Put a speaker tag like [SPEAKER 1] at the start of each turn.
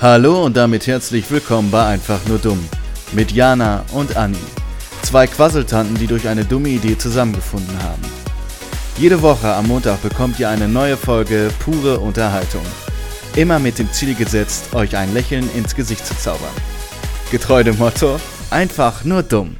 [SPEAKER 1] Hallo und damit herzlich willkommen bei Einfach nur dumm mit Jana und Anni. Zwei Quasseltanten, die durch eine dumme Idee zusammengefunden haben. Jede Woche am Montag bekommt ihr eine neue Folge pure Unterhaltung. Immer mit dem Ziel gesetzt, euch ein Lächeln ins Gesicht zu zaubern. Getreu dem Motto, einfach nur dumm.